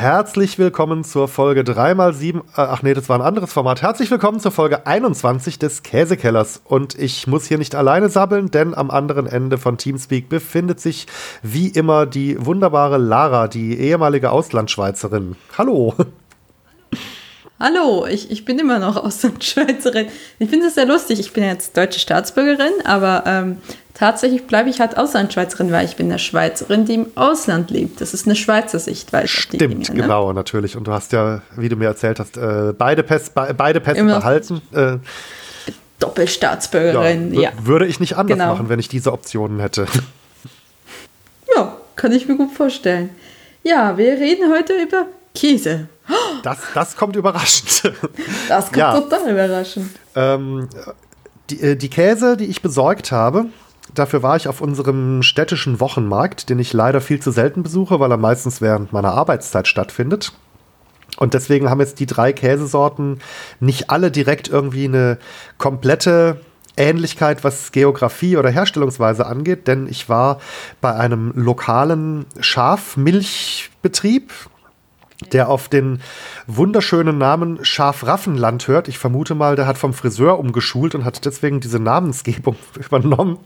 herzlich willkommen zur Folge 3x7. Äh, ach nee, das war ein anderes Format. Herzlich willkommen zur Folge 21 des Käsekellers. Und ich muss hier nicht alleine sabbeln, denn am anderen Ende von Teamspeak befindet sich wie immer die wunderbare Lara, die ehemalige Auslandschweizerin. Hallo. Hallo, ich, ich bin immer noch Auslandschweizerin. Ich finde es sehr lustig. Ich bin jetzt deutsche Staatsbürgerin, aber ähm, tatsächlich bleibe ich halt Auslandschweizerin, weil ich bin eine Schweizerin, die im Ausland lebt. Das ist eine Schweizer Sichtweise. Stimmt, Dinge, ne? genau, natürlich. Und du hast ja, wie du mir erzählt hast, äh, beide Pässe, beide Pässe behalten. Äh, Doppelstaatsbürgerin, ja, ja. Würde ich nicht anders genau. machen, wenn ich diese Optionen hätte. Ja, kann ich mir gut vorstellen. Ja, wir reden heute über Käse. Das, das kommt überraschend. Das kommt ja. total überraschend. Ähm, die, äh, die Käse, die ich besorgt habe, dafür war ich auf unserem städtischen Wochenmarkt, den ich leider viel zu selten besuche, weil er meistens während meiner Arbeitszeit stattfindet. Und deswegen haben jetzt die drei Käsesorten nicht alle direkt irgendwie eine komplette Ähnlichkeit, was Geografie oder Herstellungsweise angeht, denn ich war bei einem lokalen Schafmilchbetrieb, der auf den wunderschönen Namen Schafraffenland hört. Ich vermute mal, der hat vom Friseur umgeschult und hat deswegen diese Namensgebung übernommen.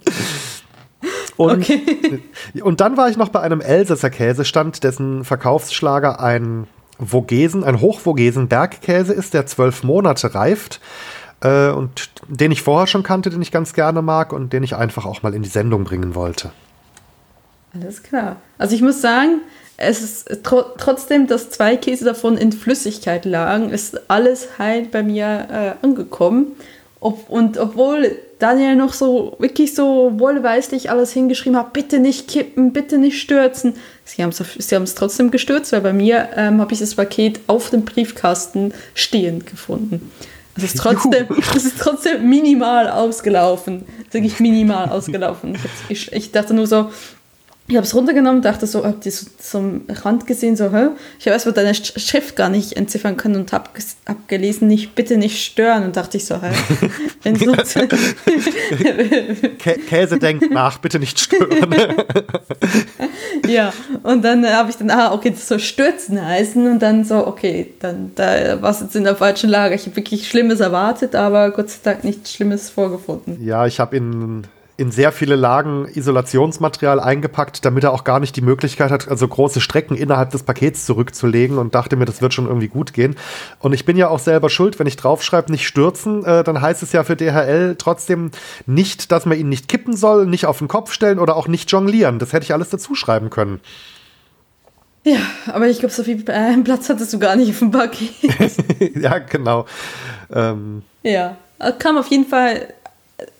Und, okay. und dann war ich noch bei einem Elsässer Käsestand, dessen Verkaufsschlager ein Vogesen, ein Hochvogesen Bergkäse ist, der zwölf Monate reift. Äh, und den ich vorher schon kannte, den ich ganz gerne mag und den ich einfach auch mal in die Sendung bringen wollte. Alles klar. Also ich muss sagen, es ist tro trotzdem, dass zwei Käse davon in Flüssigkeit lagen, ist alles heil bei mir äh, angekommen. Ob, und obwohl Daniel noch so wirklich so wohlweislich alles hingeschrieben hat, bitte nicht kippen, bitte nicht stürzen. Sie haben es trotzdem gestürzt, weil bei mir ähm, habe ich das Paket auf dem Briefkasten stehend gefunden. Es ist trotzdem, es ist trotzdem minimal ausgelaufen. Wirklich minimal ausgelaufen. Ich, ich dachte nur so, ich habe es runtergenommen, dachte so, habe die so zum Rand gesehen, so, hä? ich habe erstmal deine Schrift gar nicht entziffern können und habe hab gelesen, nicht, bitte nicht stören und dachte ich so, hä? Kä Käse denkt nach, bitte nicht stören. ja, und dann habe ich dann, ah, okay, das soll stürzen heißen und dann so, okay, dann da war es jetzt in der falschen Lage. Ich habe wirklich Schlimmes erwartet, aber Gott sei Dank nichts Schlimmes vorgefunden. Ja, ich habe in in sehr viele Lagen Isolationsmaterial eingepackt, damit er auch gar nicht die Möglichkeit hat, also große Strecken innerhalb des Pakets zurückzulegen und dachte mir, das wird schon irgendwie gut gehen. Und ich bin ja auch selber schuld, wenn ich draufschreibe, nicht stürzen, äh, dann heißt es ja für DHL trotzdem nicht, dass man ihn nicht kippen soll, nicht auf den Kopf stellen oder auch nicht jonglieren. Das hätte ich alles dazu schreiben können. Ja, aber ich glaube, so viel äh, Platz hattest du gar nicht auf dem Paket. ja, genau. Ähm. Ja, kam auf jeden Fall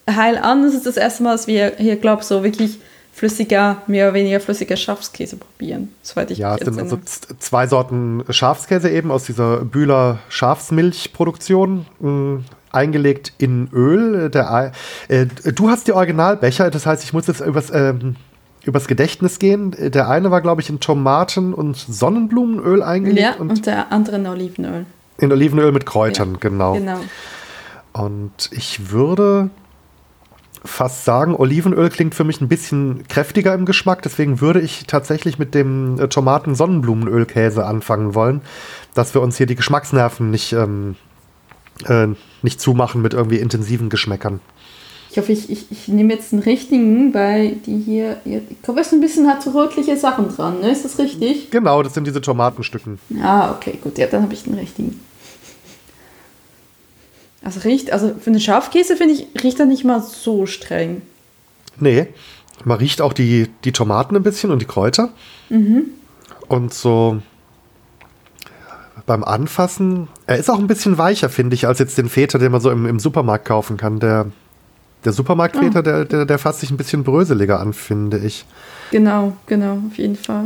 heil an. Das ist das erste Mal, dass wir hier, glaube ich, so wirklich flüssiger, mehr oder weniger flüssiger Schafskäse probieren, soweit ich Ja, es sind also zwei Sorten Schafskäse eben aus dieser Bühler Schafsmilchproduktion. Mh, eingelegt in Öl. Der, äh, du hast die Originalbecher, das heißt, ich muss jetzt übers, äh, übers Gedächtnis gehen. Der eine war, glaube ich, in Tomaten- und Sonnenblumenöl eingelegt. Ja, und, und der andere in Olivenöl. In Olivenöl mit Kräutern, ja, genau. Genau. Und ich würde fast sagen, Olivenöl klingt für mich ein bisschen kräftiger im Geschmack, deswegen würde ich tatsächlich mit dem äh, Tomaten-Sonnenblumenölkäse anfangen wollen, dass wir uns hier die Geschmacksnerven nicht, ähm, äh, nicht zumachen mit irgendwie intensiven Geschmäckern. Ich hoffe, ich, ich, ich nehme jetzt einen richtigen, weil die hier, ich glaube, es ein bisschen hat so rötliche Sachen dran, ne? Ist das richtig? Genau, das sind diese Tomatenstücken. Ah, okay, gut, ja, dann habe ich den richtigen. Also riecht, also für einen Schafkäse finde ich, riecht er nicht mal so streng. Nee, man riecht auch die, die Tomaten ein bisschen und die Kräuter. Mhm. Und so beim Anfassen, er ist auch ein bisschen weicher, finde ich, als jetzt den Feta, den man so im, im Supermarkt kaufen kann. Der, der Supermarktfeta, oh. der, der, der fasst sich ein bisschen bröseliger an, finde ich. Genau, genau, auf jeden Fall.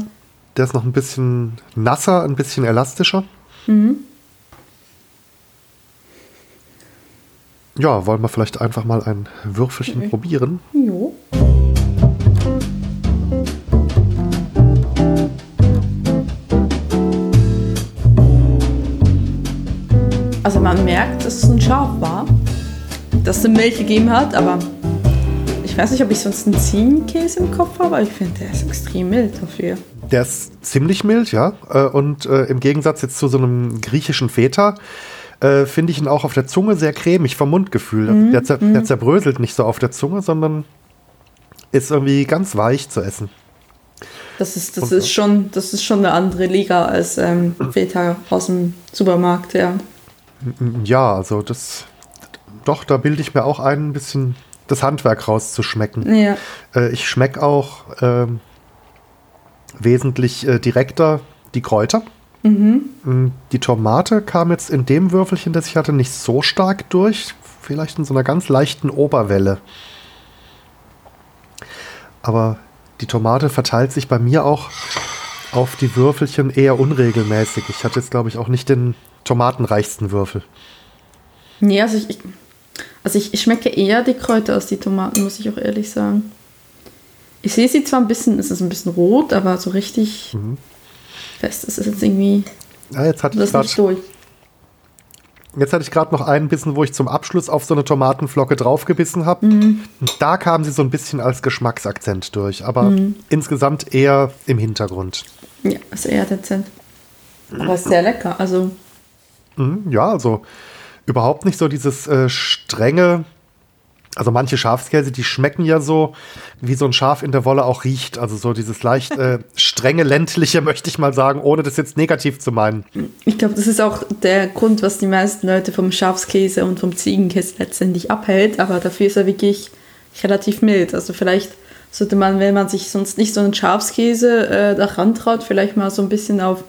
Der ist noch ein bisschen nasser, ein bisschen elastischer. Mhm. Ja, wollen wir vielleicht einfach mal ein Würfelchen okay. probieren? Jo. Also man merkt, dass es ein Schaf war, dass es Milch gegeben hat, aber ich weiß nicht, ob ich sonst einen Ziegenkäse im Kopf habe, aber ich finde, der ist extrem mild dafür. Der ist ziemlich mild, ja. Äh, und äh, im Gegensatz jetzt zu so einem griechischen Feta äh, finde ich ihn auch auf der Zunge sehr cremig vom Mundgefühl. Mhm. Der, zer mhm. der zerbröselt nicht so auf der Zunge, sondern ist irgendwie ganz weich zu essen. Das ist, das ist, schon, das ist schon eine andere Liga als ähm, Feta aus dem Supermarkt, ja. Ja, also das, doch, da bilde ich mir auch ein, ein bisschen das Handwerk rauszuschmecken. Ja. Äh, ich schmecke auch äh, wesentlich direkter die Kräuter. Mhm. Mm, die Tomate kam jetzt in dem Würfelchen, das ich hatte, nicht so stark durch. Vielleicht in so einer ganz leichten Oberwelle. Aber die Tomate verteilt sich bei mir auch auf die Würfelchen eher unregelmäßig. Ich hatte jetzt, glaube ich, auch nicht den tomatenreichsten Würfel. Nee, also ich, also ich, ich schmecke eher die Kräuter als die Tomaten, muss ich auch ehrlich sagen. Ich sehe sie zwar ein bisschen, es ist ein bisschen rot, aber so richtig mhm. Fest ist es jetzt irgendwie. Ja, jetzt hatte ich durch. Jetzt hatte ich gerade noch einen Bissen, wo ich zum Abschluss auf so eine Tomatenflocke draufgebissen habe. Mhm. Da kam sie so ein bisschen als Geschmacksakzent durch, aber mhm. insgesamt eher im Hintergrund. Ja, ist eher dezent. Aber ist sehr lecker. Also. Mhm, ja, also überhaupt nicht so dieses äh, strenge, also manche Schafskäse, die schmecken ja so, wie so ein Schaf in der Wolle auch riecht. Also so dieses leicht äh, strenge, ländliche, möchte ich mal sagen, ohne das jetzt negativ zu meinen. Ich glaube, das ist auch der Grund, was die meisten Leute vom Schafskäse und vom Ziegenkäse letztendlich abhält. Aber dafür ist er wirklich relativ mild. Also vielleicht sollte man, wenn man sich sonst nicht so einen Schafskäse äh, daran traut, vielleicht mal so ein bisschen auf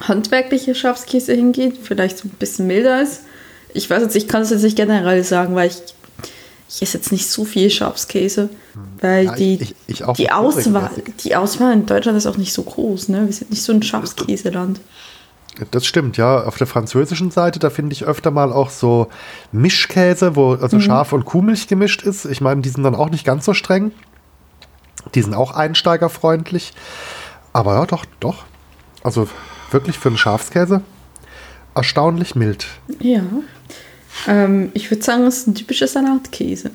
handwerkliche Schafskäse hingeht, vielleicht so ein bisschen milder ist ich weiß jetzt, ich kann es jetzt nicht generell sagen, weil ich, ich esse jetzt nicht so viel Schafskäse, weil ja, die, ich, ich die, Auswahl, die Auswahl in Deutschland ist auch nicht so groß. Ne? Wir sind nicht so ein Schafskäseland. Das stimmt, ja. Auf der französischen Seite, da finde ich öfter mal auch so Mischkäse, wo also mhm. Schaf- und Kuhmilch gemischt ist. Ich meine, die sind dann auch nicht ganz so streng. Die sind auch einsteigerfreundlich. Aber ja, doch, doch. Also wirklich für einen Schafskäse erstaunlich mild. Ja. Ähm, ich würde sagen, es ist ein typischer Salatkäse.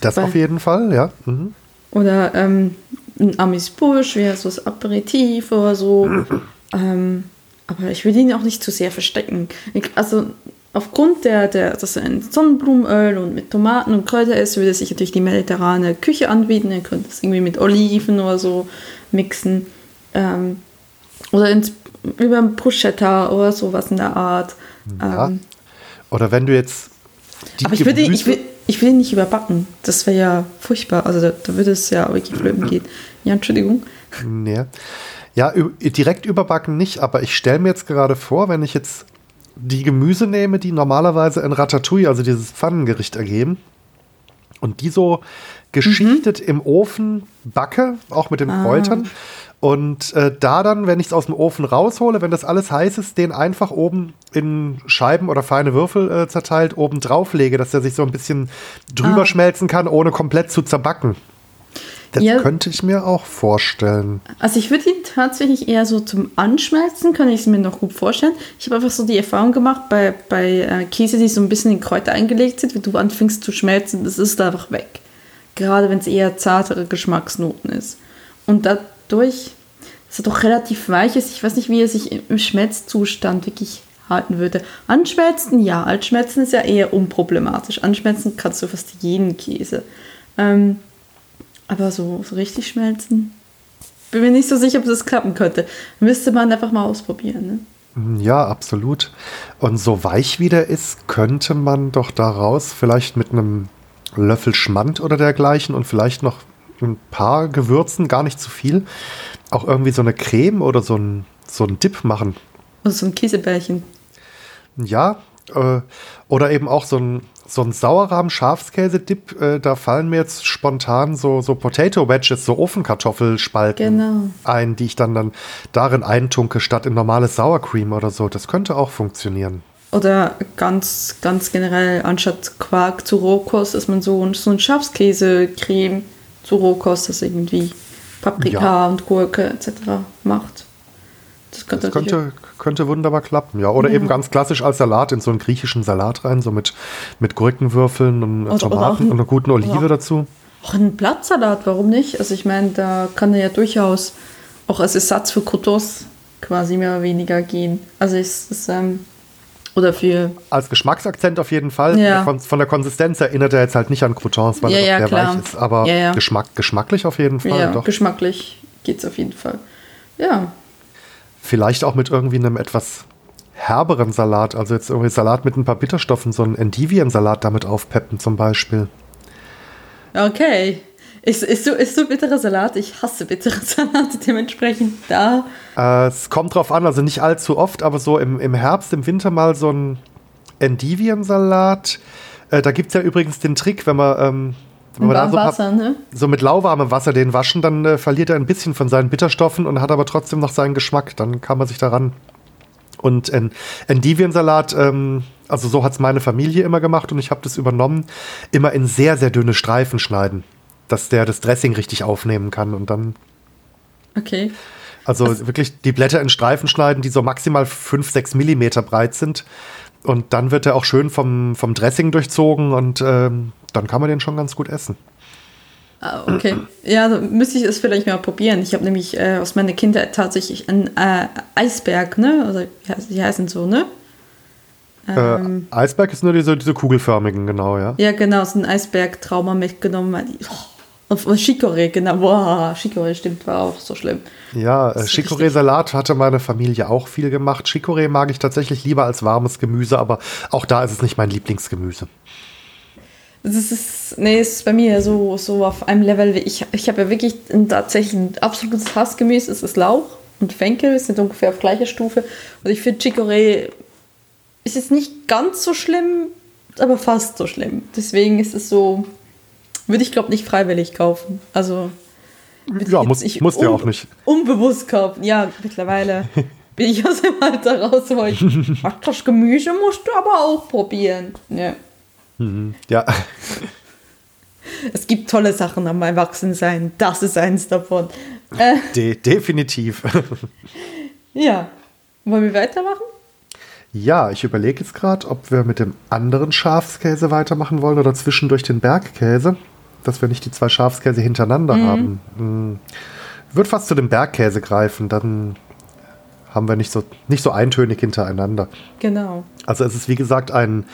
Das Weil, auf jeden Fall, ja. Mhm. Oder ähm, ein Amis-Busch wäre so das Aperitif oder so. ähm, aber ich will ihn auch nicht zu sehr verstecken. Ich, also aufgrund der, der, dass er ein Sonnenblumenöl und mit Tomaten und Kräuter ist, würde sich natürlich die mediterrane Küche anbieten. Ihr könnt es irgendwie mit Oliven oder so mixen. Ähm, oder ins über ein Bruschetta oder sowas in der Art. Ja. Ähm, oder wenn du jetzt. aber ich würde, ich, will, ich will ihn nicht überbacken. Das wäre ja furchtbar. Also da, da würde es ja wirklich flöten gehen. Ja, Entschuldigung. Nee. Ja, direkt überbacken nicht, aber ich stelle mir jetzt gerade vor, wenn ich jetzt die Gemüse nehme, die normalerweise in Ratatouille, also dieses Pfannengericht ergeben, und die so geschichtet mhm. im Ofen backe, auch mit den ah. Kräutern, und äh, da dann, wenn ich es aus dem Ofen raushole, wenn das alles heiß ist, den einfach oben in Scheiben oder feine Würfel äh, zerteilt oben drauf lege, dass der sich so ein bisschen drüber ah. schmelzen kann, ohne komplett zu zerbacken. Das ja. könnte ich mir auch vorstellen. Also ich würde ihn tatsächlich eher so zum Anschmelzen, kann ich es mir noch gut vorstellen. Ich habe einfach so die Erfahrung gemacht bei, bei äh, Käse, die so ein bisschen in Kräuter eingelegt sind, wenn du anfängst zu schmelzen, das ist einfach weg. Gerade wenn es eher zartere Geschmacksnoten ist. Und da durch, dass er doch relativ weich ist. Ich weiß nicht, wie er sich im Schmelzzustand wirklich halten würde. Anschmelzen, ja. Anschmelzen ist ja eher unproblematisch. Anschmelzen kannst du fast jeden Käse. Ähm, aber so, so richtig schmelzen, bin mir nicht so sicher, ob das klappen könnte. Müsste man einfach mal ausprobieren. Ne? Ja, absolut. Und so weich wie der ist, könnte man doch daraus vielleicht mit einem Löffel Schmand oder dergleichen und vielleicht noch ein paar Gewürzen, gar nicht zu viel, auch irgendwie so eine Creme oder so ein, so ein Dip machen. Also so ein Käsebärchen. Ja, äh, oder eben auch so ein, so ein Sauerrahm-Schafskäse-Dip. Äh, da fallen mir jetzt spontan so, so Potato Wedges, so Ofenkartoffelspalten genau. ein, die ich dann, dann darin eintunke, statt in normales Sour Cream oder so. Das könnte auch funktionieren. Oder ganz, ganz generell, anstatt Quark zu Rohkost, dass man so, so ein Schafskäse-Creme zu Rohkost das irgendwie Paprika ja. und Gurke etc. macht. Das könnte, das könnte, könnte, wunderbar klappen, ja. Oder ja. eben ganz klassisch als Salat in so einen griechischen Salat rein, so mit, mit Gurkenwürfeln und oder, Tomaten oder und einer guten Olive dazu. Auch ein Blattsalat, warum nicht? Also ich meine, da kann er ja durchaus auch als Ersatz für Croutons quasi mehr oder weniger gehen. Also es ist ähm, oder für. Als Geschmacksakzent auf jeden Fall. Ja. Von, von, der Konsistenz erinnert er jetzt halt nicht an Croutons, weil ja, er ja, sehr weich ist. Aber ja, Geschmack, geschmacklich auf jeden Fall. Ja, doch. geschmacklich geht es auf jeden Fall. Ja. Vielleicht auch mit irgendwie einem etwas herberen Salat. Also jetzt irgendwie Salat mit ein paar Bitterstoffen, so einen Endiviensalat damit aufpeppen zum Beispiel. Okay. Ist, ist, so, ist so bitterer Salat? Ich hasse bittere Salate, dementsprechend da. Äh, es kommt drauf an, also nicht allzu oft, aber so im, im Herbst, im Winter mal so ein Endiviensalat. Äh, da gibt es ja übrigens den Trick, wenn man, ähm, wenn man da so, Wasser, ne? so mit lauwarmem Wasser den waschen, dann äh, verliert er ein bisschen von seinen Bitterstoffen und hat aber trotzdem noch seinen Geschmack. Dann kann man sich daran. Und ein Endiviensalat, ähm, also so hat es meine Familie immer gemacht und ich habe das übernommen, immer in sehr, sehr dünne Streifen schneiden dass der das Dressing richtig aufnehmen kann und dann. Okay. Also, also wirklich die Blätter in Streifen schneiden, die so maximal 5, 6 Millimeter breit sind. Und dann wird er auch schön vom, vom Dressing durchzogen und ähm, dann kann man den schon ganz gut essen. Ah, okay. Ja, also müsste ich es vielleicht mal probieren. Ich habe nämlich äh, aus meiner Kindheit tatsächlich einen äh, Eisberg, ne? Also die heißen so, ne? Ähm, äh, Eisberg ist nur diese, diese kugelförmigen, genau, ja. Ja, genau, so ein Eisberg-Trauma mitgenommen. Weil die, oh, und Chicorée, genau. Boah, Chicorée stimmt, war auch so schlimm. Ja, äh, Chicorée-Salat hatte meine Familie auch viel gemacht. Chicorée mag ich tatsächlich lieber als warmes Gemüse, aber auch da ist es nicht mein Lieblingsgemüse. Das ist, nee, es ist bei mir so, so auf einem Level wie ich. Ich habe ja wirklich ein, tatsächlich ein absolutes Hassgemüse. Es ist Lauch und Fenkel, sind ungefähr auf gleicher Stufe. Und ich finde Chicorée ist jetzt nicht ganz so schlimm, aber fast so schlimm. Deswegen ist es so, würde ich glaube nicht freiwillig kaufen. Also ja, muss, ich muss ja auch nicht. Unbewusst kaufen. Ja, mittlerweile bin ich aus dem Alter raus, wo ich ach, das Gemüse musst du aber auch probieren. Ja. Mhm, ja. Es gibt tolle Sachen am Erwachsensein. Das ist eins davon. Äh, De definitiv. ja. Wollen wir weitermachen? Ja, ich überlege jetzt gerade, ob wir mit dem anderen Schafskäse weitermachen wollen oder zwischendurch den Bergkäse, dass wir nicht die zwei Schafskäse hintereinander mhm. haben. Hm. Wird fast zu dem Bergkäse greifen, dann haben wir nicht so, nicht so eintönig hintereinander. Genau. Also es ist wie gesagt ein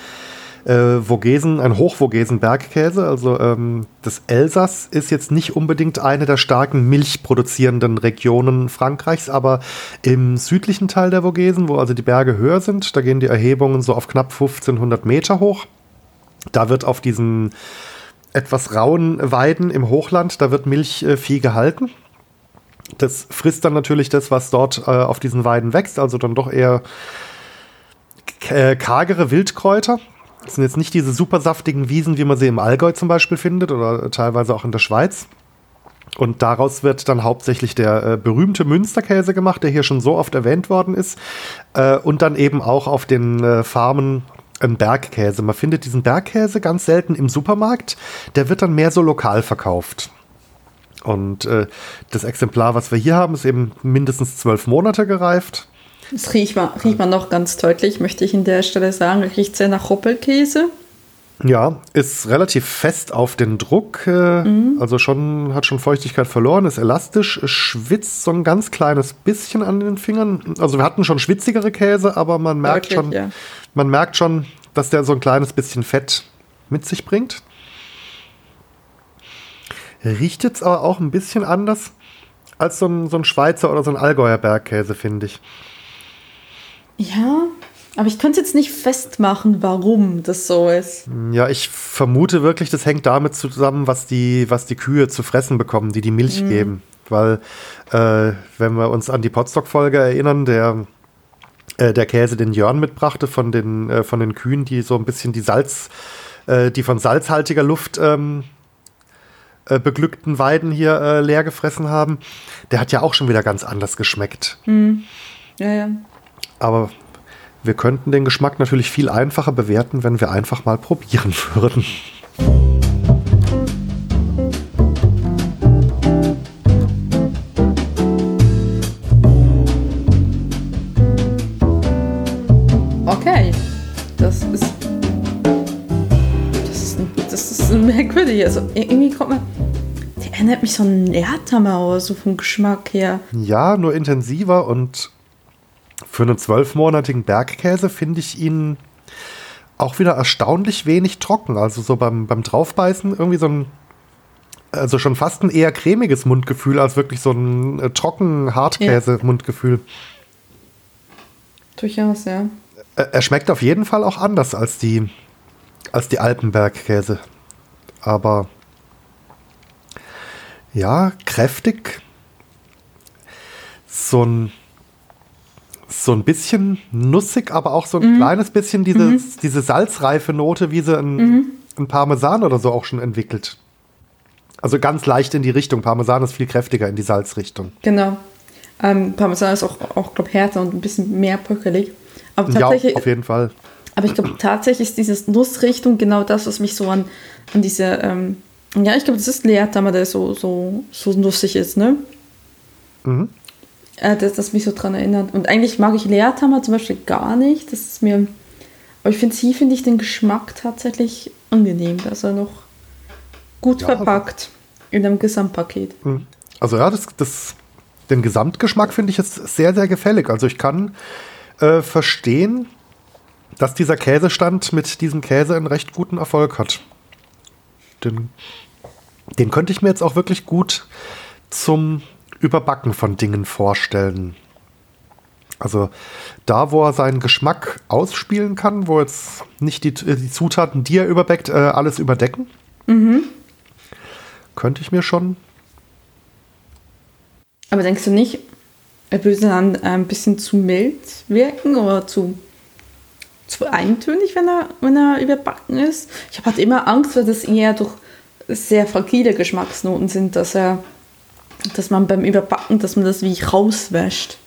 äh, Vogesen, ein Hochvogesen Bergkäse. Also ähm, das Elsass ist jetzt nicht unbedingt eine der starken milchproduzierenden Regionen Frankreichs, aber im südlichen Teil der Vogesen, wo also die Berge höher sind, da gehen die Erhebungen so auf knapp 1500 Meter hoch. Da wird auf diesen etwas rauen Weiden im Hochland, da wird Milchvieh gehalten. Das frisst dann natürlich das, was dort äh, auf diesen Weiden wächst, also dann doch eher äh, kargere Wildkräuter. Das sind jetzt nicht diese super saftigen Wiesen, wie man sie im Allgäu zum Beispiel findet oder teilweise auch in der Schweiz. Und daraus wird dann hauptsächlich der äh, berühmte Münsterkäse gemacht, der hier schon so oft erwähnt worden ist. Äh, und dann eben auch auf den äh, Farmen ein Bergkäse. Man findet diesen Bergkäse ganz selten im Supermarkt. Der wird dann mehr so lokal verkauft. Und äh, das Exemplar, was wir hier haben, ist eben mindestens zwölf Monate gereift. Das riecht man, riecht man noch ganz deutlich, möchte ich in der Stelle sagen. Riecht sehr nach Hoppelkäse. Ja, ist relativ fest auf den Druck, äh, mhm. also schon hat schon Feuchtigkeit verloren, ist elastisch, schwitzt so ein ganz kleines bisschen an den Fingern. Also wir hatten schon schwitzigere Käse, aber man merkt Deutlich, schon, ja. man merkt schon, dass der so ein kleines bisschen Fett mit sich bringt. Riecht jetzt aber auch ein bisschen anders als so ein, so ein Schweizer oder so ein Allgäuer Bergkäse, finde ich. Ja, aber ich könnte jetzt nicht festmachen, warum das so ist. Ja, ich vermute wirklich, das hängt damit zusammen, was die, was die Kühe zu fressen bekommen, die die Milch mhm. geben. Weil, äh, wenn wir uns an die Potstock-Folge erinnern, der, äh, der Käse, den Jörn mitbrachte von den, äh, von den Kühen, die so ein bisschen die Salz, äh, die von salzhaltiger Luft ähm, äh, beglückten Weiden hier äh, leer gefressen haben, der hat ja auch schon wieder ganz anders geschmeckt. Mhm. Ja, ja. Aber wir könnten den Geschmack natürlich viel einfacher bewerten, wenn wir einfach mal probieren würden. Okay, das ist das ist, das ist merkwürdig. Also irgendwie kommt man erinnert mich so an Erdhammer so vom Geschmack her. Ja, nur intensiver und für einen zwölfmonatigen Bergkäse finde ich ihn auch wieder erstaunlich wenig trocken. Also so beim, beim Draufbeißen irgendwie so ein, also schon fast ein eher cremiges Mundgefühl als wirklich so ein äh, trocken Hartkäse-Mundgefühl. Ja. Durchaus, ja. Er schmeckt auf jeden Fall auch anders als die, als die Alpenbergkäse. Aber ja, kräftig. So ein, so ein bisschen nussig, aber auch so ein mhm. kleines bisschen diese, mhm. diese salzreife Note, wie sie ein, mhm. ein Parmesan oder so auch schon entwickelt. Also ganz leicht in die Richtung. Parmesan ist viel kräftiger in die Salzrichtung. Genau. Ähm, Parmesan ist auch, auch glaube härter und ein bisschen mehr bröckelig. Aber tatsächlich, ja, auf jeden Fall. Aber ich glaube, tatsächlich ist diese Nussrichtung genau das, was mich so an, an diese, ähm, ja, ich glaube, das ist Leertammer, der so, so, so nussig ist, ne? Mhm. Äh, das, das mich so dran erinnert. Und eigentlich mag ich Leertammer zum Beispiel gar nicht. Das ist mir, aber ich finde, sie finde ich den Geschmack tatsächlich angenehm. dass er noch gut ja, verpackt in einem Gesamtpaket. Mhm. Also ja, das, das, den Gesamtgeschmack finde ich jetzt sehr, sehr gefällig. Also ich kann äh, verstehen, dass dieser Käsestand mit diesem Käse einen recht guten Erfolg hat. Den, den könnte ich mir jetzt auch wirklich gut zum Überbacken von Dingen vorstellen. Also da, wo er seinen Geschmack ausspielen kann, wo jetzt nicht die, die Zutaten, die er überbackt, äh, alles überdecken, mhm. könnte ich mir schon. Aber denkst du nicht, er würde dann ein bisschen zu mild wirken oder zu, zu eintönig, wenn er, wenn er überbacken ist. Ich habe halt immer Angst, weil das eher durch sehr fragile Geschmacksnoten sind, dass er, dass man beim Überbacken, dass man das wie rauswäscht.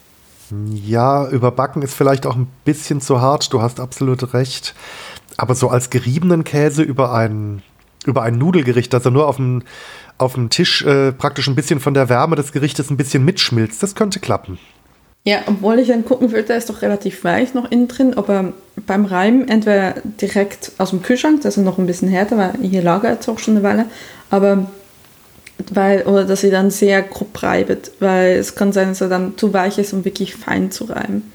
Ja, überbacken ist vielleicht auch ein bisschen zu hart, du hast absolut recht. Aber so als geriebenen Käse über ein, über ein Nudelgericht, dass er nur auf dem auf dem Tisch äh, praktisch ein bisschen von der Wärme des Gerichtes ein bisschen mitschmilzt. Das könnte klappen. Ja, obwohl ich dann gucken würde, der ist doch relativ weich noch innen drin, aber beim Reiben entweder direkt aus dem Kühlschrank, das ist noch ein bisschen härter, weil hier lagert es auch schon eine Weile, aber weil, oder dass sie dann sehr grob reibet, weil es kann sein, dass er dann zu weich ist, um wirklich fein zu reiben.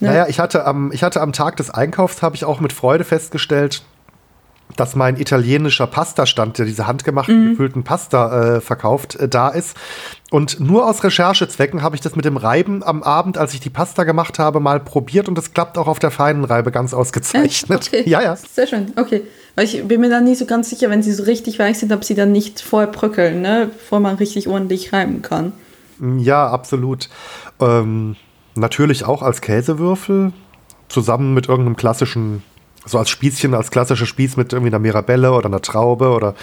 Ne? Naja, ich hatte, am, ich hatte am Tag des Einkaufs, habe ich auch mit Freude festgestellt, dass mein italienischer Pastastand, der diese handgemachten, mhm. gefüllten Pasta äh, verkauft, äh, da ist. Und nur aus Recherchezwecken habe ich das mit dem Reiben am Abend, als ich die Pasta gemacht habe, mal probiert und es klappt auch auf der feinen Reibe ganz ausgezeichnet. Okay. Ja, ja. Sehr schön, okay. Weil ich bin mir dann nicht so ganz sicher, wenn sie so richtig weich sind, ob sie dann nicht vorher bröckeln, ne? bevor man richtig ordentlich reiben kann. Ja, absolut. Ähm, natürlich auch als Käsewürfel, zusammen mit irgendeinem klassischen so als Spießchen, als klassischer Spieß mit irgendwie einer Mirabelle oder einer Traube oder.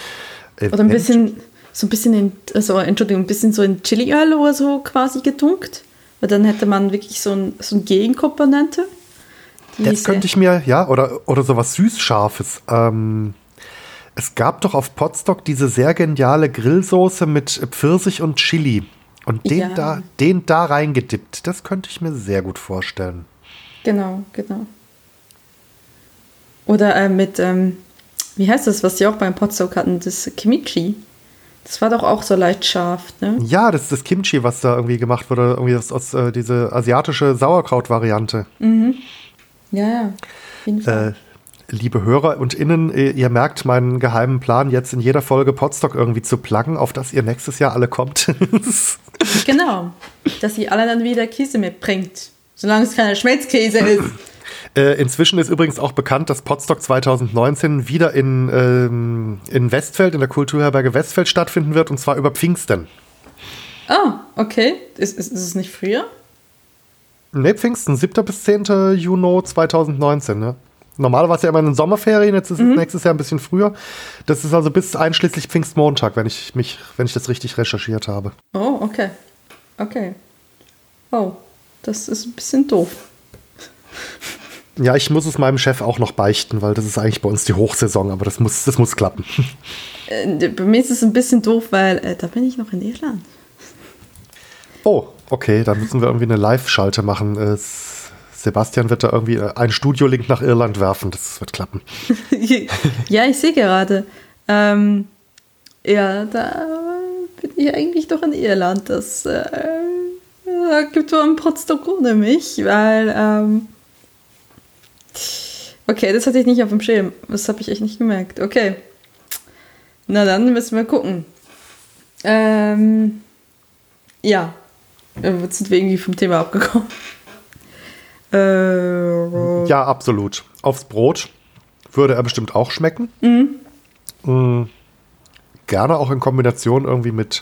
Äh, oder ein bisschen, so ein bisschen in, also Entschuldigung, ein bisschen so in Chiliöl oder so quasi getunkt. Weil dann hätte man wirklich so, ein, so eine Gegenkomponente. Das könnte ich mir, ja, oder, oder so was Süßscharfes. Ähm, es gab doch auf Potstock diese sehr geniale Grillsoße mit Pfirsich und Chili. Und den, ja. da, den da reingedippt. Das könnte ich mir sehr gut vorstellen. Genau, genau. Oder äh, mit, ähm, wie heißt das, was sie auch beim Potstock hatten, das Kimchi. Das war doch auch so leicht scharf, ne? Ja, das ist das Kimchi, was da irgendwie gemacht wurde, irgendwie aus, aus äh, diese asiatische Sauerkraut-Variante. Mhm. Ja, ja. jeden Fall. Äh, liebe Hörer und Innen, ihr merkt meinen geheimen Plan, jetzt in jeder Folge Potstock irgendwie zu pluggen, auf das ihr nächstes Jahr alle kommt. genau. Dass ihr alle dann wieder Käse mitbringt. Solange es keiner Schmelzkäse ist. Äh, inzwischen ist übrigens auch bekannt, dass Potsdok 2019 wieder in, ähm, in Westfeld, in der Kulturherberge Westfeld stattfinden wird, und zwar über Pfingsten. Ah, okay. Ist, ist, ist es nicht früher? Ne, Pfingsten, 7. bis 10. Juni 2019, ne? Normalerweise ja immer in den Sommerferien, jetzt ist mhm. es nächstes Jahr ein bisschen früher. Das ist also bis einschließlich Pfingstmontag, wenn ich mich, wenn ich das richtig recherchiert habe. Oh, okay. Okay. Oh, das ist ein bisschen doof. Ja, ich muss es meinem Chef auch noch beichten, weil das ist eigentlich bei uns die Hochsaison, aber das muss, das muss klappen. Äh, bei mir ist es ein bisschen doof, weil äh, da bin ich noch in Irland. Oh, okay, dann müssen wir irgendwie eine Live-Schalte machen. Äh, Sebastian wird da irgendwie äh, einen Studio-Link nach Irland werfen. Das wird klappen. ja, ich sehe gerade. Ähm, ja, da bin ich eigentlich doch in Irland. Das äh, gibt so ein Potstock ohne mich, weil. Ähm okay, das hatte ich nicht auf dem Schirm. Das habe ich echt nicht gemerkt. Okay. Na dann müssen wir gucken. Ähm, ja. Jetzt sind wir irgendwie vom Thema abgekommen. Äh, ja, absolut. Aufs Brot würde er bestimmt auch schmecken. Mhm. Mhm. Gerne auch in Kombination irgendwie mit,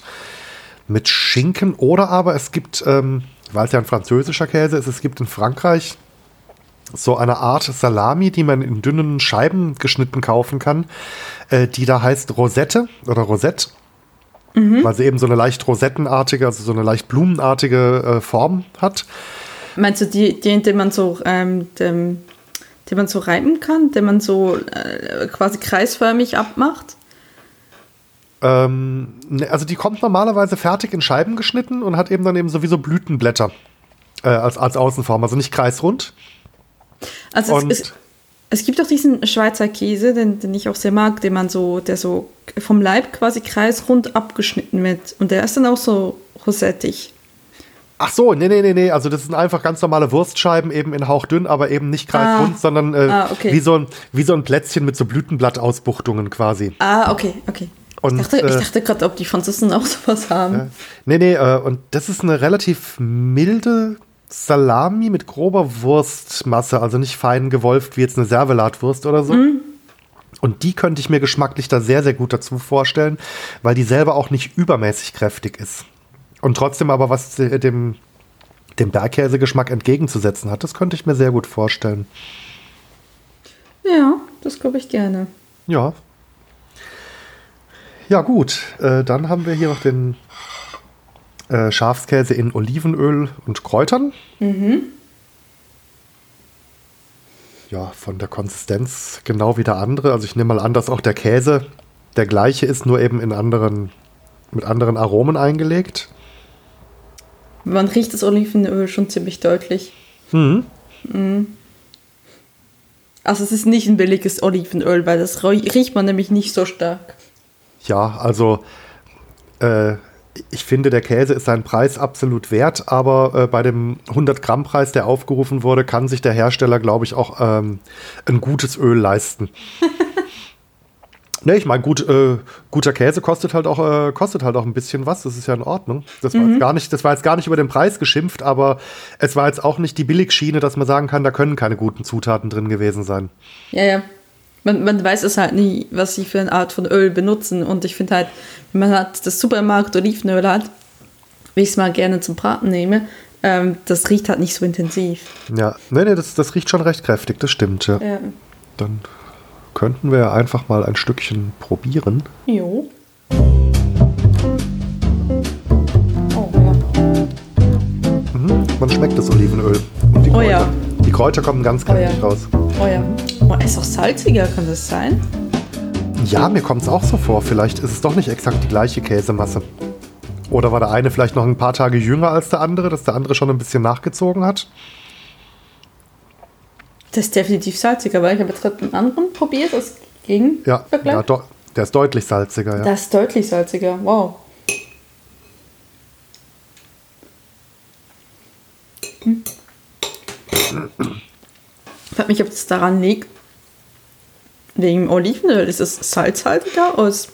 mit Schinken. Oder aber es gibt, ähm, weil es ja ein französischer Käse ist, es gibt in Frankreich so eine Art Salami, die man in dünnen Scheiben geschnitten kaufen kann, äh, die da heißt Rosette oder Rosette. Mhm. Weil sie eben so eine leicht rosettenartige, also so eine leicht blumenartige äh, Form hat. Meinst du die, die, die man so, ähm, dem, die man so reiben kann, den man so äh, quasi kreisförmig abmacht? Ähm, ne, also die kommt normalerweise fertig in Scheiben geschnitten und hat eben dann eben sowieso Blütenblätter äh, als, als Außenform, also nicht kreisrund. Also es, es, es, gibt auch diesen Schweizer Käse, den, den ich auch sehr mag, den man so, der so vom Leib quasi kreisrund abgeschnitten wird und der ist dann auch so rosettig. Ach so, nee, nee, nee, nee. Also das sind einfach ganz normale Wurstscheiben, eben in hauchdünn, aber eben nicht kreisrund, ah. sondern äh, ah, okay. wie, so ein, wie so ein Plätzchen mit so Blütenblattausbuchtungen quasi. Ah, okay, okay. Und, ich dachte, äh, dachte gerade, ob die Franzosen auch sowas haben. Äh, nee, nee, äh, und das ist eine relativ milde Salami mit grober Wurstmasse, also nicht fein gewolft wie jetzt eine Servelatwurst oder so. Mm. Und die könnte ich mir geschmacklich da sehr, sehr gut dazu vorstellen, weil die selber auch nicht übermäßig kräftig ist. Und trotzdem aber was dem, dem Bergkäsegeschmack entgegenzusetzen hat, das könnte ich mir sehr gut vorstellen. Ja, das glaube ich gerne. Ja. Ja, gut. Äh, dann haben wir hier noch den äh, Schafskäse in Olivenöl und Kräutern. Mhm. Ja, von der Konsistenz genau wie der andere. Also ich nehme mal an, dass auch der Käse der gleiche ist, nur eben in anderen, mit anderen Aromen eingelegt. Man riecht das Olivenöl schon ziemlich deutlich. Mhm. Mhm. Also es ist nicht ein billiges Olivenöl, weil das riecht man nämlich nicht so stark. Ja, also äh, ich finde, der Käse ist seinen Preis absolut wert, aber äh, bei dem 100-Gramm-Preis, der aufgerufen wurde, kann sich der Hersteller, glaube ich, auch ähm, ein gutes Öl leisten. Ne, ich meine, gut, äh, guter Käse kostet halt auch äh, kostet halt auch ein bisschen was. Das ist ja in Ordnung. Das war, mhm. jetzt gar nicht, das war jetzt gar nicht über den Preis geschimpft, aber es war jetzt auch nicht die Billigschiene, dass man sagen kann, da können keine guten Zutaten drin gewesen sein. Ja, ja. Man, man weiß es halt nie, was sie für eine Art von Öl benutzen. Und ich finde halt, wenn man halt das Supermarkt Olivenöl hat, wie ich es mal gerne zum Braten nehme, ähm, das riecht halt nicht so intensiv. Ja, nee, nee, das, das riecht schon recht kräftig, das stimmt, ja. ja. Dann könnten wir einfach mal ein Stückchen probieren. Jo. Oh ja. Mhm, man schmeckt das Olivenöl. Und die Kräuter, oh ja. Die Kräuter kommen ganz kräftig oh ja. raus. Oh ja. Oh, ist auch salziger, kann das sein? Ja, mir kommt es auch so vor. Vielleicht ist es doch nicht exakt die gleiche Käsemasse. Oder war der eine vielleicht noch ein paar Tage jünger als der andere, dass der andere schon ein bisschen nachgezogen hat? Das ist definitiv salziger, weil ich habe jetzt einen anderen probiert, das ging. Ja, ja der ist deutlich salziger. Ja. Der ist deutlich salziger, wow. Hm. Ich frage mich, ob es daran liegt, wegen Olivenöl ist es salzhaltiger als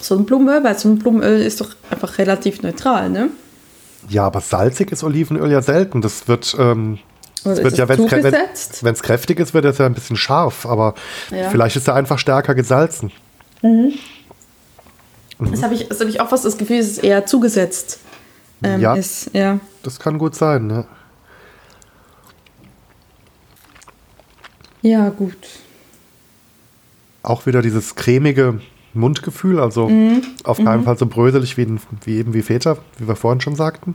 Sonnenblumenöl, weil Sonnenblumenöl ist doch einfach relativ neutral, ne? Ja, aber salzig ist Olivenöl ja selten. Das wird ähm, es wird ja, wenn es kräftig ist, wird es ja ein bisschen scharf, aber ja. vielleicht ist er einfach stärker gesalzen. Mhm. Mhm. Das habe ich, hab ich auch fast das Gefühl, dass es eher zugesetzt ähm, ja, ist. Ja, das kann gut sein, ne? Ja, gut. Auch wieder dieses cremige Mundgefühl, also mhm. auf keinen mhm. Fall so bröselig wie, wie eben wie Väter, wie wir vorhin schon sagten.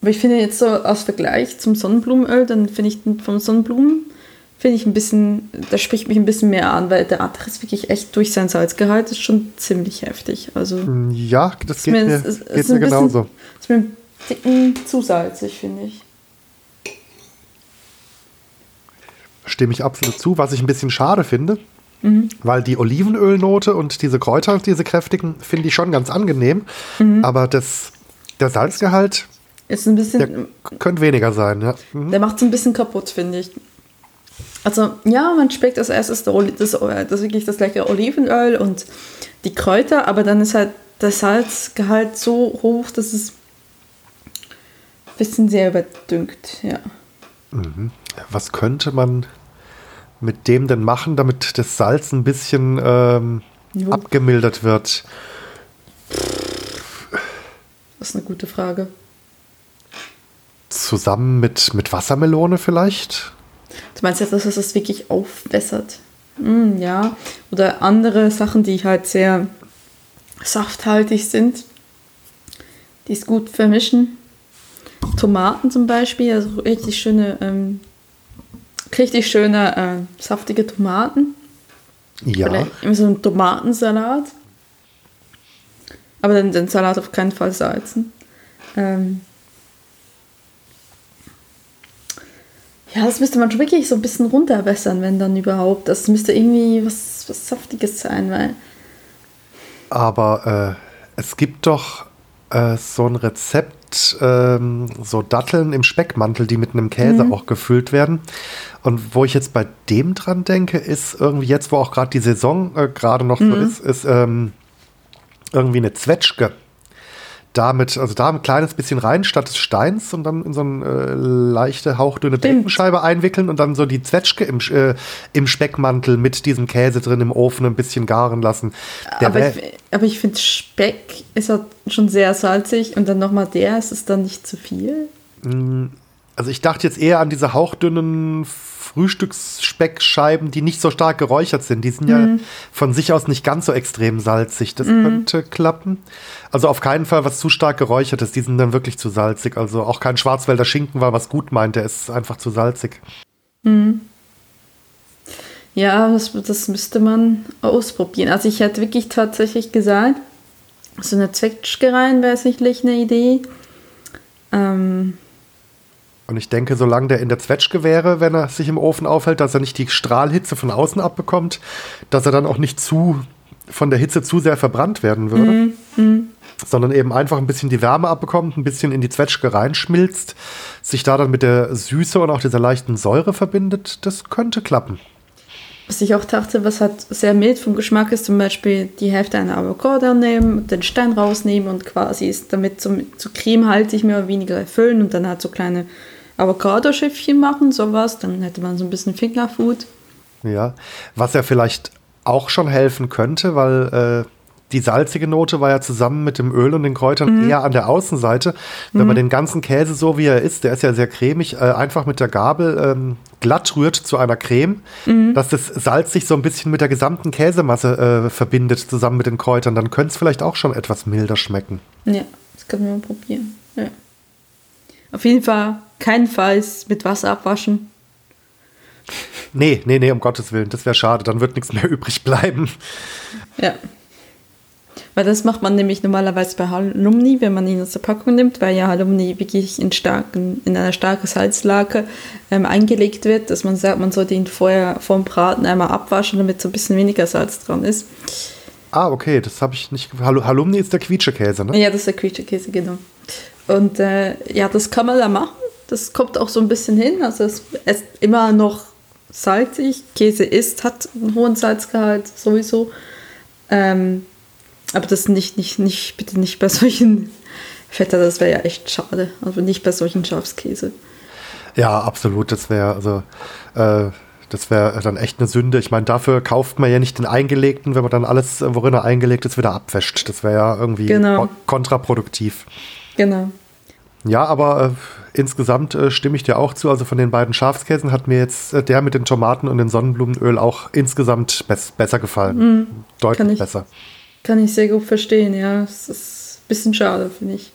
Aber ich finde jetzt so aus Vergleich zum Sonnenblumenöl, dann finde ich vom Sonnenblumen, finde ich ein bisschen, das spricht mich ein bisschen mehr an, weil der andere ist wirklich echt durch sein Salzgehalt ist schon ziemlich heftig. Also mm, ja, das geht mir, ist, geht mir genauso. ist mir ein Ticken zu salzig, finde ich. Stimme ich absolut zu. Was ich ein bisschen schade finde, Mhm. Weil die Olivenölnote und diese Kräuter, diese kräftigen, finde ich schon ganz angenehm. Mhm. Aber das, der Salzgehalt ist ein bisschen. Könnte weniger sein, ja. Mhm. Der macht es ein bisschen kaputt, finde ich. Also, ja, man schmeckt als erstes das, das, das wirklich das leckere Olivenöl und die Kräuter, aber dann ist halt der Salzgehalt so hoch, dass es ein bisschen sehr überdüngt, ja. Mhm. Was könnte man mit dem denn machen, damit das Salz ein bisschen ähm, abgemildert wird? Das ist eine gute Frage. Zusammen mit, mit Wassermelone vielleicht? Du meinst jetzt, dass es das wirklich aufbessert? Mm, ja. Oder andere Sachen, die halt sehr safthaltig sind, die es gut vermischen. Tomaten zum Beispiel, also richtig schöne, ähm, richtig schöne äh, saftige Tomaten. Ja. Vielleicht so ein Tomatensalat. Aber dann den Salat auf keinen Fall salzen. Ähm, Ja, das müsste man schon wirklich so ein bisschen runterwässern, wenn dann überhaupt. Das müsste irgendwie was, was Saftiges sein, weil. Aber äh, es gibt doch äh, so ein Rezept, ähm, so Datteln im Speckmantel, die mit einem Käse mhm. auch gefüllt werden. Und wo ich jetzt bei dem dran denke, ist irgendwie jetzt, wo auch gerade die Saison äh, gerade noch mhm. so ist, ist ähm, irgendwie eine Zwetschge damit, also da ein kleines bisschen rein statt des Steins und dann in so eine äh, leichte, hauchdünne Beckenscheibe einwickeln und dann so die Zwetschge im, äh, im Speckmantel mit diesem Käse drin im Ofen ein bisschen garen lassen. Der aber, ich, aber ich finde, Speck ist halt schon sehr salzig und dann nochmal der, ist es dann nicht zu viel? Mm, also ich dachte jetzt eher an diese hauchdünnen Frühstücksspeckscheiben, die nicht so stark geräuchert sind. Die sind mhm. ja von sich aus nicht ganz so extrem salzig. Das mhm. könnte klappen. Also auf keinen Fall was zu stark geräuchertes. Die sind dann wirklich zu salzig. Also auch kein Schwarzwälder Schinken, weil was gut meint. Der ist einfach zu salzig. Mhm. Ja, das, das müsste man ausprobieren. Also ich hätte wirklich tatsächlich gesagt, so eine Zwetschge rein wäre sicherlich eine Idee. Ähm, und ich denke, solange der in der Zwetschge wäre, wenn er sich im Ofen aufhält, dass er nicht die Strahlhitze von außen abbekommt, dass er dann auch nicht zu von der Hitze zu sehr verbrannt werden würde, mm, mm. sondern eben einfach ein bisschen die Wärme abbekommt, ein bisschen in die Zwetschge reinschmilzt, sich da dann mit der Süße und auch dieser leichten Säure verbindet, das könnte klappen. Was ich auch dachte, was halt sehr mild vom Geschmack ist, zum Beispiel die Hälfte einer Avocado nehmen, den Stein rausnehmen und quasi ist damit zum, zu cremehaltig mehr oder weniger erfüllen und dann halt so kleine Avocado-Schiffchen machen, sowas. Dann hätte man so ein bisschen Fingerfood. Ja, was ja vielleicht auch schon helfen könnte, weil äh, die salzige Note war ja zusammen mit dem Öl und den Kräutern mhm. eher an der Außenseite. Wenn mhm. man den ganzen Käse so wie er ist, der ist ja sehr cremig, äh, einfach mit der Gabel ähm, glatt rührt zu einer Creme, mhm. dass das Salz sich so ein bisschen mit der gesamten Käsemasse äh, verbindet, zusammen mit den Kräutern, dann könnte es vielleicht auch schon etwas milder schmecken. Ja, das können wir mal probieren. Ja. Auf jeden Fall keinenfalls mit Wasser abwaschen. Nee, nee, nee, um Gottes Willen, das wäre schade, dann wird nichts mehr übrig bleiben. Ja. Weil das macht man nämlich normalerweise bei Halumni, wenn man ihn aus der Packung nimmt, weil ja Halumni wirklich in, starken, in einer starken Salzlake ähm, eingelegt wird, dass man sagt, man sollte ihn vorher vom Braten einmal abwaschen, damit so ein bisschen weniger Salz dran ist. Ah, okay, das habe ich nicht. Halumni ist der Quietschekäse, ne? Ja, das ist der Quietschekäse, genau. Und äh, ja, das kann man da machen. Das kommt auch so ein bisschen hin. Also es ist immer noch salzig. Käse ist, hat einen hohen Salzgehalt sowieso. Ähm, aber das nicht, nicht, nicht, bitte nicht bei solchen Fetter, das wäre ja echt schade. Also nicht bei solchen Schafskäse. Ja, absolut. Das wäre, also, äh, das wäre dann echt eine Sünde. Ich meine, dafür kauft man ja nicht den eingelegten, wenn man dann alles, worin er eingelegt ist, wieder abwäscht. Das wäre ja irgendwie genau. kontraproduktiv. Genau. Ja, aber äh, insgesamt äh, stimme ich dir auch zu. Also von den beiden Schafskäsen hat mir jetzt äh, der mit den Tomaten und dem Sonnenblumenöl auch insgesamt be besser gefallen. Mm, Deutlich ich, besser. Kann ich sehr gut verstehen, ja. Es ist ein bisschen schade, finde ich.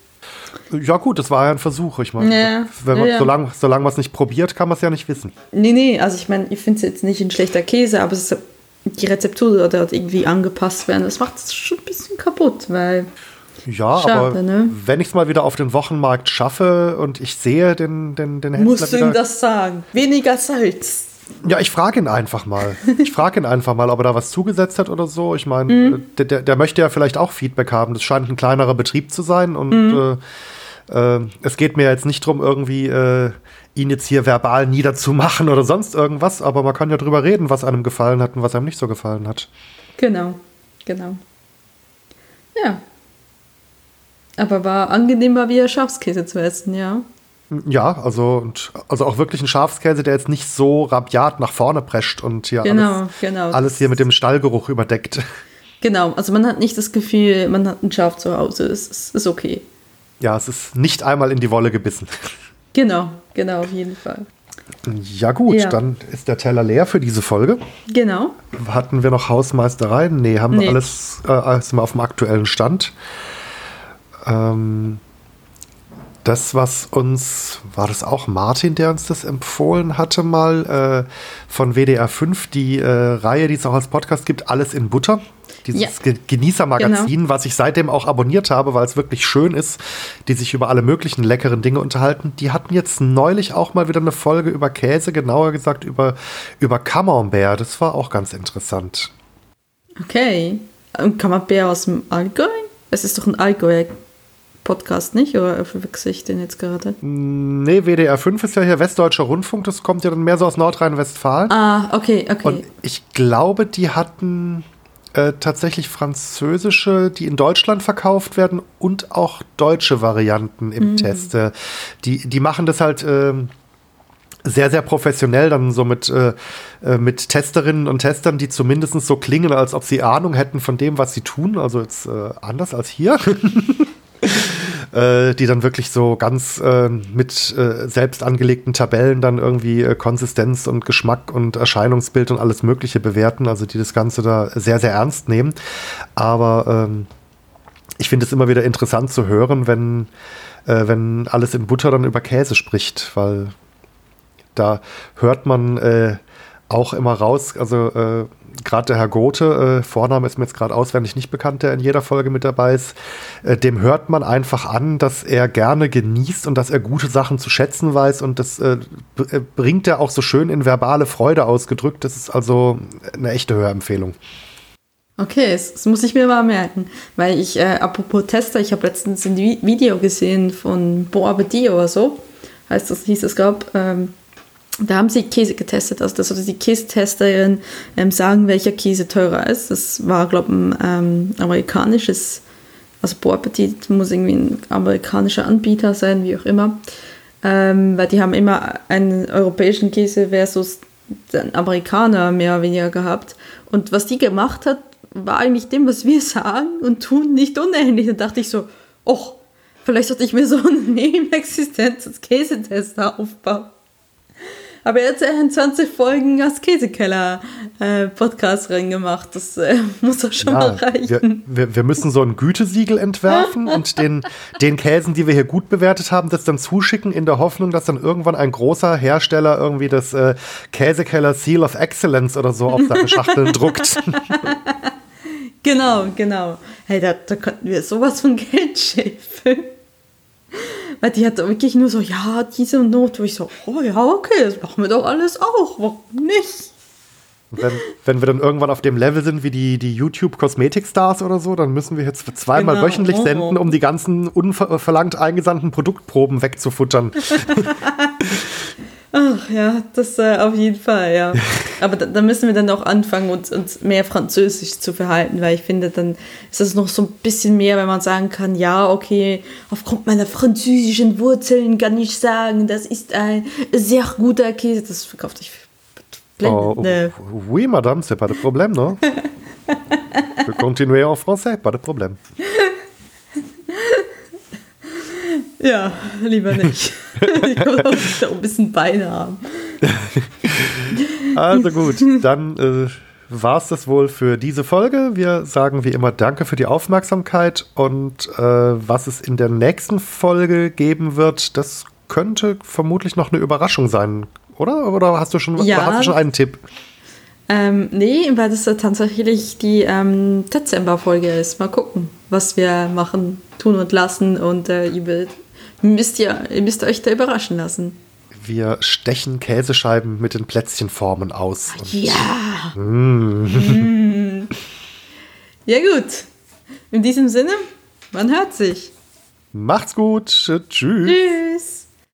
Ja, gut, das war ja ein Versuch. Ich meine, ja, wenn man, ja. solange, solange man es nicht probiert, kann man es ja nicht wissen. Nee, nee, also ich meine, ich finde es jetzt nicht ein schlechter Käse, aber ist, die Rezeptur sollte irgendwie angepasst werden. Das macht es schon ein bisschen kaputt, weil ja, Schade, aber ne? wenn ich es mal wieder auf den Wochenmarkt schaffe und ich sehe den, den, den Händler Musst du ihm das sagen? Weniger Salz. Ja, ich frage ihn einfach mal. Ich frage ihn einfach mal, ob er da was zugesetzt hat oder so. Ich meine, mhm. der, der, der, möchte ja vielleicht auch Feedback haben. Das scheint ein kleinerer Betrieb zu sein und mhm. äh, äh, es geht mir jetzt nicht darum, irgendwie äh, ihn jetzt hier verbal niederzumachen oder sonst irgendwas, aber man kann ja drüber reden, was einem gefallen hat und was einem nicht so gefallen hat. Genau, genau. Ja. Aber war angenehm, mal wieder Schafskäse zu essen, ja. Ja, also, und, also auch wirklich ein Schafskäse, der jetzt nicht so rabiat nach vorne prescht und hier genau, alles, genau. alles hier mit dem Stallgeruch überdeckt. Genau, also man hat nicht das Gefühl, man hat ein Schaf zu Hause, es ist, ist okay. Ja, es ist nicht einmal in die Wolle gebissen. Genau, genau, auf jeden Fall. Ja gut, ja. dann ist der Teller leer für diese Folge. Genau. Hatten wir noch Hausmeistereien? Nee, haben nee. wir alles, äh, sind wir auf dem aktuellen Stand. Ähm, das, was uns, war das auch Martin, der uns das empfohlen hatte, mal äh, von WDR 5, die äh, Reihe, die es auch als Podcast gibt, Alles in Butter. Dieses ja. Genießermagazin, genau. was ich seitdem auch abonniert habe, weil es wirklich schön ist, die sich über alle möglichen leckeren Dinge unterhalten. Die hatten jetzt neulich auch mal wieder eine Folge über Käse, genauer gesagt über, über Camembert. Das war auch ganz interessant. Okay. Und Camembert aus dem Allgäu? Es ist doch ein Allgäuer Podcast nicht, oder verwechsel ich den jetzt gerade? Nee, WDR 5 ist ja hier Westdeutscher Rundfunk, das kommt ja dann mehr so aus Nordrhein-Westfalen. Ah, okay, okay. Und ich glaube, die hatten äh, tatsächlich französische, die in Deutschland verkauft werden und auch deutsche Varianten im mhm. Test. Äh, die, die machen das halt. Äh, sehr, sehr professionell, dann so mit, äh, äh, mit Testerinnen und Testern, die zumindest so klingen, als ob sie Ahnung hätten von dem, was sie tun. Also jetzt äh, anders als hier. äh, die dann wirklich so ganz äh, mit äh, selbst angelegten Tabellen dann irgendwie äh, Konsistenz und Geschmack und Erscheinungsbild und alles Mögliche bewerten, also die das Ganze da sehr, sehr ernst nehmen. Aber ähm, ich finde es immer wieder interessant zu hören, wenn, äh, wenn alles in Butter dann über Käse spricht, weil da hört man äh, auch immer raus, also gerade der Herr Gothe, äh, Vorname ist mir jetzt gerade auswendig nicht bekannt, der in jeder Folge mit dabei ist, äh, dem hört man einfach an, dass er gerne genießt und dass er gute Sachen zu schätzen weiß und das äh, äh bringt er auch so schön in verbale Freude ausgedrückt. Das ist also eine echte Hörempfehlung. Okay, das, das muss ich mir mal merken, weil ich, äh, apropos Tester, ich habe letztens ein Video gesehen von Bo Abedi oder so, heißt das, hieß es, glaube ähm, da haben sie Käse getestet, also das sollte die Käsetesterin ähm, sagen, welcher Käse teurer ist. Das war, glaube ich, ein ähm, amerikanisches, also Bon Appetit muss irgendwie ein amerikanischer Anbieter sein, wie auch immer. Ähm, weil die haben immer einen europäischen Käse versus den Amerikaner mehr oder weniger gehabt. Und was die gemacht hat, war eigentlich dem, was wir sagen und tun, nicht unähnlich. Da dachte ich so, oh, vielleicht sollte ich mir so eine Nebenexistenz als Käsetester aufbauen. Aber jetzt in 20 Folgen als Käsekeller äh, Podcast reingemacht. Das äh, muss doch schon ja, mal reichen. Wir, wir, müssen so ein Gütesiegel entwerfen und den, den Käsen, die wir hier gut bewertet haben, das dann zuschicken in der Hoffnung, dass dann irgendwann ein großer Hersteller irgendwie das äh, Käsekeller Seal of Excellence oder so auf seine Schachteln druckt. Genau, genau. Hey, da, da könnten wir sowas von Geld schäfeln. Weil die hat wirklich nur so, ja, diese Not, wo ich so, oh ja, okay, das machen wir doch alles auch, warum nicht? Wenn, wenn wir dann irgendwann auf dem Level sind wie die, die YouTube-Kosmetik-Stars oder so, dann müssen wir jetzt zweimal genau. wöchentlich senden, um die ganzen unverlangt eingesandten Produktproben wegzufuttern. Ach ja, das äh, auf jeden Fall, ja. Aber da, da, müssen wir dann auch anfangen, uns, uns mehr Französisch zu verhalten, weil ich finde, dann ist das noch so ein bisschen mehr, wenn man sagen kann, ja, okay, aufgrund meiner französischen Wurzeln kann ich sagen, das ist ein sehr guter Käse. Das verkauft sich blendend. Oh? Oui, madame, c'est pas de problème, non? Je continuer en français, pas de problème. Ja, lieber nicht. ich will auch ein bisschen Beine haben. also gut, dann äh, war es das wohl für diese Folge. Wir sagen wie immer Danke für die Aufmerksamkeit und äh, was es in der nächsten Folge geben wird, das könnte vermutlich noch eine Überraschung sein, oder? Oder hast du schon, ja, hast du schon einen Tipp? Ähm, nee, weil das tatsächlich die ähm, Dezember-Folge ist. Mal gucken, was wir machen, tun und lassen und äh, ihr müsst, ihr, ihr müsst euch da überraschen lassen. wir stechen Käsescheiben mit den Plätzchenformen aus. ja. Mm. ja gut. In diesem Sinne, man hört sich. Macht's gut. Tschüss. Tschüss.